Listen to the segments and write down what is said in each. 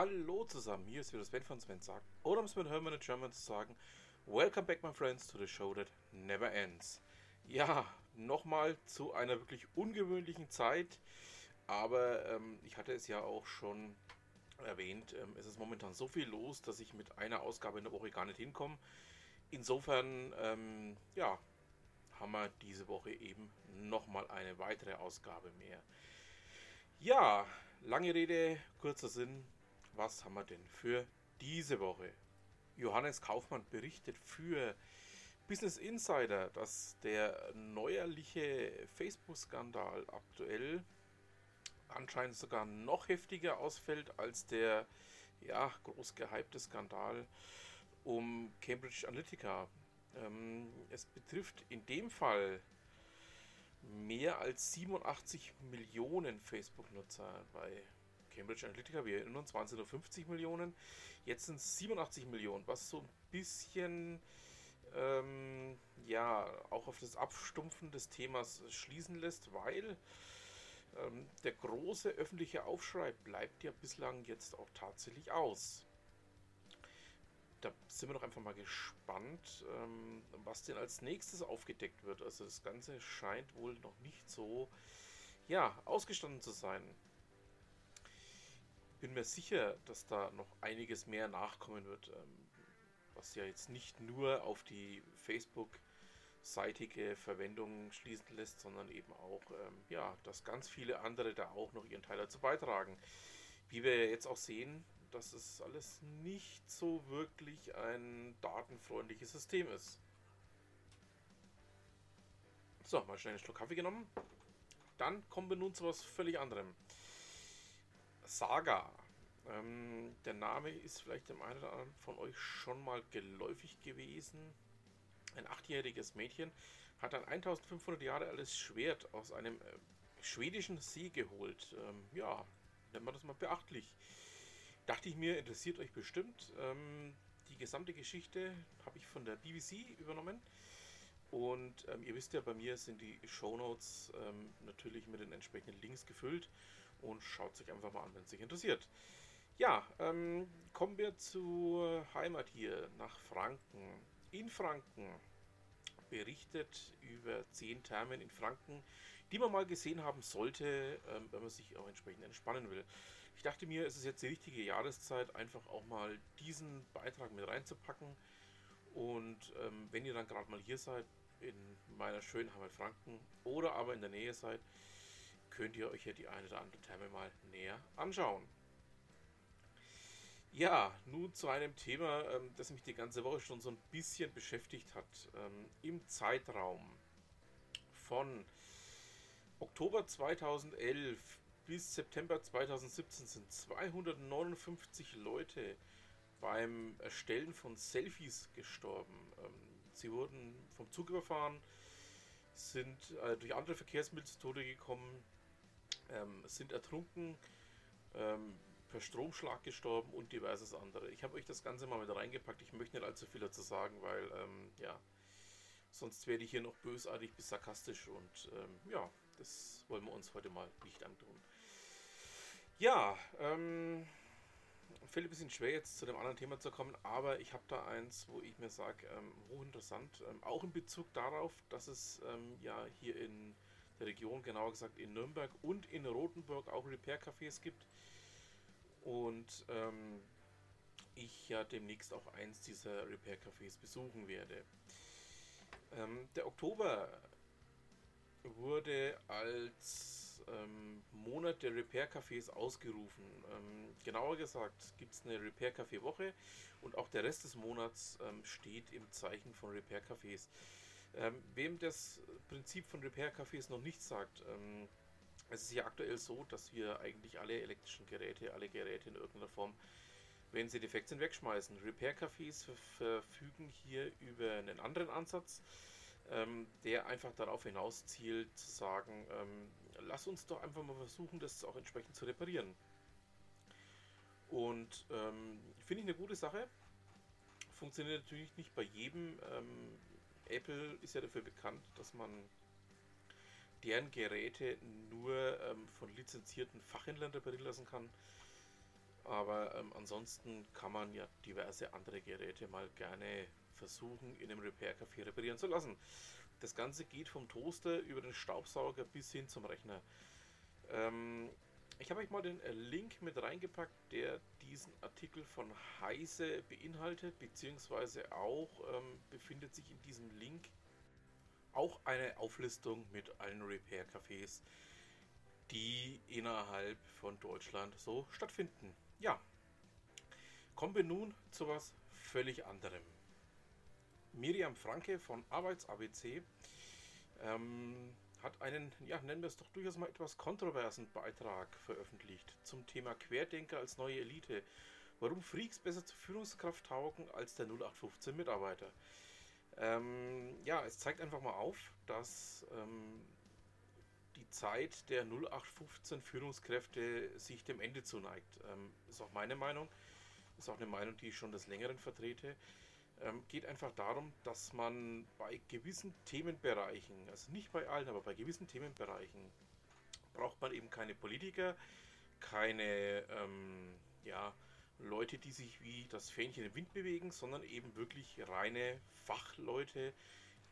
Hallo zusammen, hier ist wieder Sven von Sven sagt, oder um es mit Hermann in German zu sagen, Welcome back my friends to the show that never ends. Ja, nochmal zu einer wirklich ungewöhnlichen Zeit, aber ähm, ich hatte es ja auch schon erwähnt, ähm, es ist momentan so viel los, dass ich mit einer Ausgabe in der Woche gar nicht hinkomme. Insofern, ähm, ja, haben wir diese Woche eben nochmal eine weitere Ausgabe mehr. Ja, lange Rede, kurzer Sinn. Was haben wir denn für diese Woche? Johannes Kaufmann berichtet für Business Insider, dass der neuerliche Facebook-Skandal aktuell anscheinend sogar noch heftiger ausfällt als der ja, groß gehypte Skandal um Cambridge Analytica. Ähm, es betrifft in dem Fall mehr als 87 Millionen Facebook-Nutzer bei Cambridge Analytica. Wir erinnern uns, waren es nur 50 Millionen. Jetzt sind es 87 Millionen, was so ein bisschen ähm, ja auch auf das Abstumpfen des Themas schließen lässt, weil ähm, der große öffentliche Aufschrei bleibt ja bislang jetzt auch tatsächlich aus da sind wir doch einfach mal gespannt, ähm, was denn als nächstes aufgedeckt wird. Also das Ganze scheint wohl noch nicht so, ja, ausgestanden zu sein. Bin mir sicher, dass da noch einiges mehr nachkommen wird, ähm, was ja jetzt nicht nur auf die Facebook-seitige Verwendung schließen lässt, sondern eben auch, ähm, ja, dass ganz viele andere da auch noch ihren Teil dazu beitragen. Wie wir jetzt auch sehen, dass es alles nicht so wirklich ein datenfreundliches System ist. So, mal schnell einen Schluck Kaffee genommen. Dann kommen wir nun zu was völlig anderem. Saga. Ähm, der Name ist vielleicht dem einen oder anderen von euch schon mal geläufig gewesen. Ein achtjähriges Mädchen hat ein 1500 Jahre altes Schwert aus einem äh, schwedischen See geholt. Ähm, ja, nennt man das mal beachtlich dachte ich mir, interessiert euch bestimmt. Ähm, die gesamte Geschichte habe ich von der BBC übernommen. Und ähm, ihr wisst ja, bei mir sind die Show Notes ähm, natürlich mit den entsprechenden Links gefüllt. Und schaut sich einfach mal an, wenn es euch interessiert. Ja, ähm, kommen wir zur Heimat hier, nach Franken. In Franken berichtet über zehn Thermen in Franken, die man mal gesehen haben sollte, ähm, wenn man sich auch entsprechend entspannen will. Ich dachte mir, es ist jetzt die richtige Jahreszeit, einfach auch mal diesen Beitrag mit reinzupacken. Und ähm, wenn ihr dann gerade mal hier seid, in meiner schönen Heimat Franken oder aber in der Nähe seid, könnt ihr euch ja die eine oder andere Therme mal näher anschauen. Ja, nun zu einem Thema, ähm, das mich die ganze Woche schon so ein bisschen beschäftigt hat. Ähm, Im Zeitraum von Oktober 2011 bis September 2017 sind 259 Leute beim Erstellen von Selfies gestorben. Ähm, sie wurden vom Zug überfahren, sind äh, durch andere Verkehrsmittel zu Tode gekommen, ähm, sind ertrunken, ähm, per Stromschlag gestorben und diverses andere. Ich habe euch das Ganze mal mit reingepackt. Ich möchte nicht allzu viel dazu sagen, weil ja, sonst werde ich hier noch bösartig bis sarkastisch und ja, das wollen wir uns heute mal nicht antun. Ja, ähm, fällt ein bisschen schwer jetzt zu dem anderen Thema zu kommen, aber ich habe da eins, wo ich mir sage, ähm, hochinteressant, ähm, auch in Bezug darauf, dass es ähm, ja hier in der Region, genauer gesagt in Nürnberg und in Rothenburg auch Repair-Cafés gibt und ähm, ich ja demnächst auch eins dieser Repair-Cafés besuchen werde. Ähm, der Oktober wurde als ähm, Monat der Repair-Cafés ausgerufen. Ähm, genauer gesagt gibt es eine Repair-Café-Woche und auch der Rest des Monats ähm, steht im Zeichen von Repair-Cafés. Ähm, wem das Prinzip von Repair-Cafés noch nicht sagt, ähm, es ist ja aktuell so, dass wir eigentlich alle elektrischen Geräte, alle Geräte in irgendeiner Form wenn sie defekt sind, wegschmeißen. Repair-Cafés verfügen hier über einen anderen Ansatz ähm, der einfach darauf hinaus zielt, zu sagen, ähm, lass uns doch einfach mal versuchen, das auch entsprechend zu reparieren. Und ähm, finde ich eine gute Sache. Funktioniert natürlich nicht bei jedem. Ähm, Apple ist ja dafür bekannt, dass man deren Geräte nur ähm, von lizenzierten Fachhändlern reparieren lassen kann. Aber ähm, ansonsten kann man ja diverse andere Geräte mal gerne versuchen, in einem Repair-Café reparieren zu lassen. Das Ganze geht vom Toaster über den Staubsauger bis hin zum Rechner. Ähm, ich habe euch mal den äh, Link mit reingepackt, der diesen Artikel von Heise beinhaltet, beziehungsweise auch ähm, befindet sich in diesem Link auch eine Auflistung mit allen Repair-Cafés, die innerhalb von Deutschland so stattfinden. Ja, kommen wir nun zu was völlig anderem. Miriam Franke von Arbeits-ABC ähm, hat einen, ja, nennen wir es doch durchaus mal etwas kontroversen Beitrag veröffentlicht zum Thema Querdenker als neue Elite. Warum Freaks besser zur Führungskraft taugen als der 0815 Mitarbeiter. Ähm, ja, es zeigt einfach mal auf, dass ähm, die Zeit der 0815 Führungskräfte sich dem Ende zuneigt. Ähm, ist auch meine Meinung, ist auch eine Meinung, die ich schon des Längeren vertrete. Ähm, geht einfach darum, dass man bei gewissen Themenbereichen, also nicht bei allen, aber bei gewissen Themenbereichen, braucht man eben keine Politiker, keine ähm, ja, Leute, die sich wie das Fähnchen im Wind bewegen, sondern eben wirklich reine Fachleute,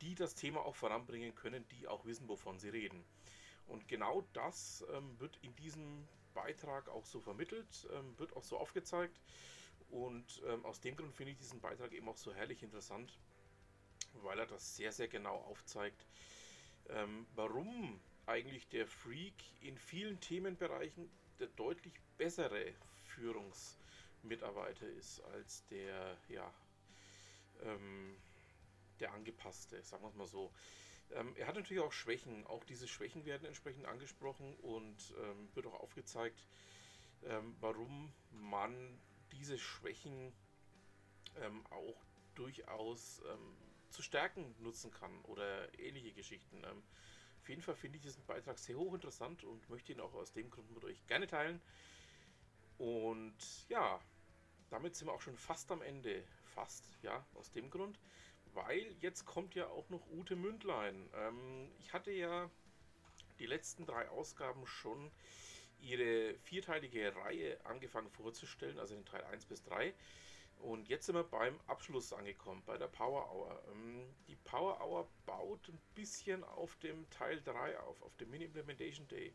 die das Thema auch voranbringen können, die auch wissen, wovon sie reden. Und genau das ähm, wird in diesem Beitrag auch so vermittelt, ähm, wird auch so aufgezeigt. Und ähm, aus dem Grund finde ich diesen Beitrag eben auch so herrlich interessant, weil er das sehr, sehr genau aufzeigt, ähm, warum eigentlich der Freak in vielen Themenbereichen der deutlich bessere Führungsmitarbeiter ist als der, ja, ähm, der angepasste, sagen wir es mal so. Ähm, er hat natürlich auch Schwächen, auch diese Schwächen werden entsprechend angesprochen und ähm, wird auch aufgezeigt, ähm, warum man diese Schwächen ähm, auch durchaus ähm, zu stärken nutzen kann oder ähnliche Geschichten. Ähm, auf jeden Fall finde ich diesen Beitrag sehr hochinteressant und möchte ihn auch aus dem Grund mit euch gerne teilen. Und ja, damit sind wir auch schon fast am Ende. Fast, ja, aus dem Grund. Weil jetzt kommt ja auch noch Ute Mündlein. Ähm, ich hatte ja die letzten drei Ausgaben schon ihre vierteilige Reihe angefangen vorzustellen, also den Teil 1 bis 3. Und jetzt sind wir beim Abschluss angekommen, bei der Power Hour. Ähm, die Power Hour baut ein bisschen auf dem Teil 3 auf, auf dem Mini Implementation Day.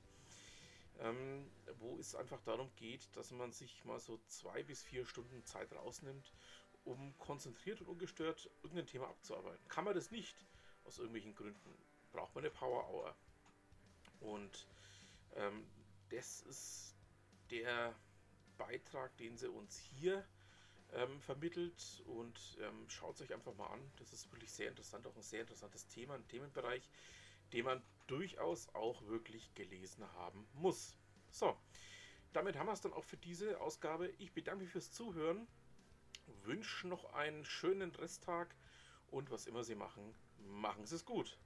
Ähm, wo es einfach darum geht, dass man sich mal so zwei bis vier Stunden Zeit rausnimmt, um konzentriert und ungestört irgendein Thema abzuarbeiten. Kann man das nicht, aus irgendwelchen Gründen, braucht man eine Power Hour. Und ähm, das ist der Beitrag, den sie uns hier ähm, vermittelt und ähm, schaut es euch einfach mal an. Das ist wirklich sehr interessant, auch ein sehr interessantes Thema, ein Themenbereich, den man durchaus auch wirklich gelesen haben muss. So, damit haben wir es dann auch für diese Ausgabe. Ich bedanke mich fürs Zuhören, wünsche noch einen schönen Resttag und was immer Sie machen, machen Sie es gut.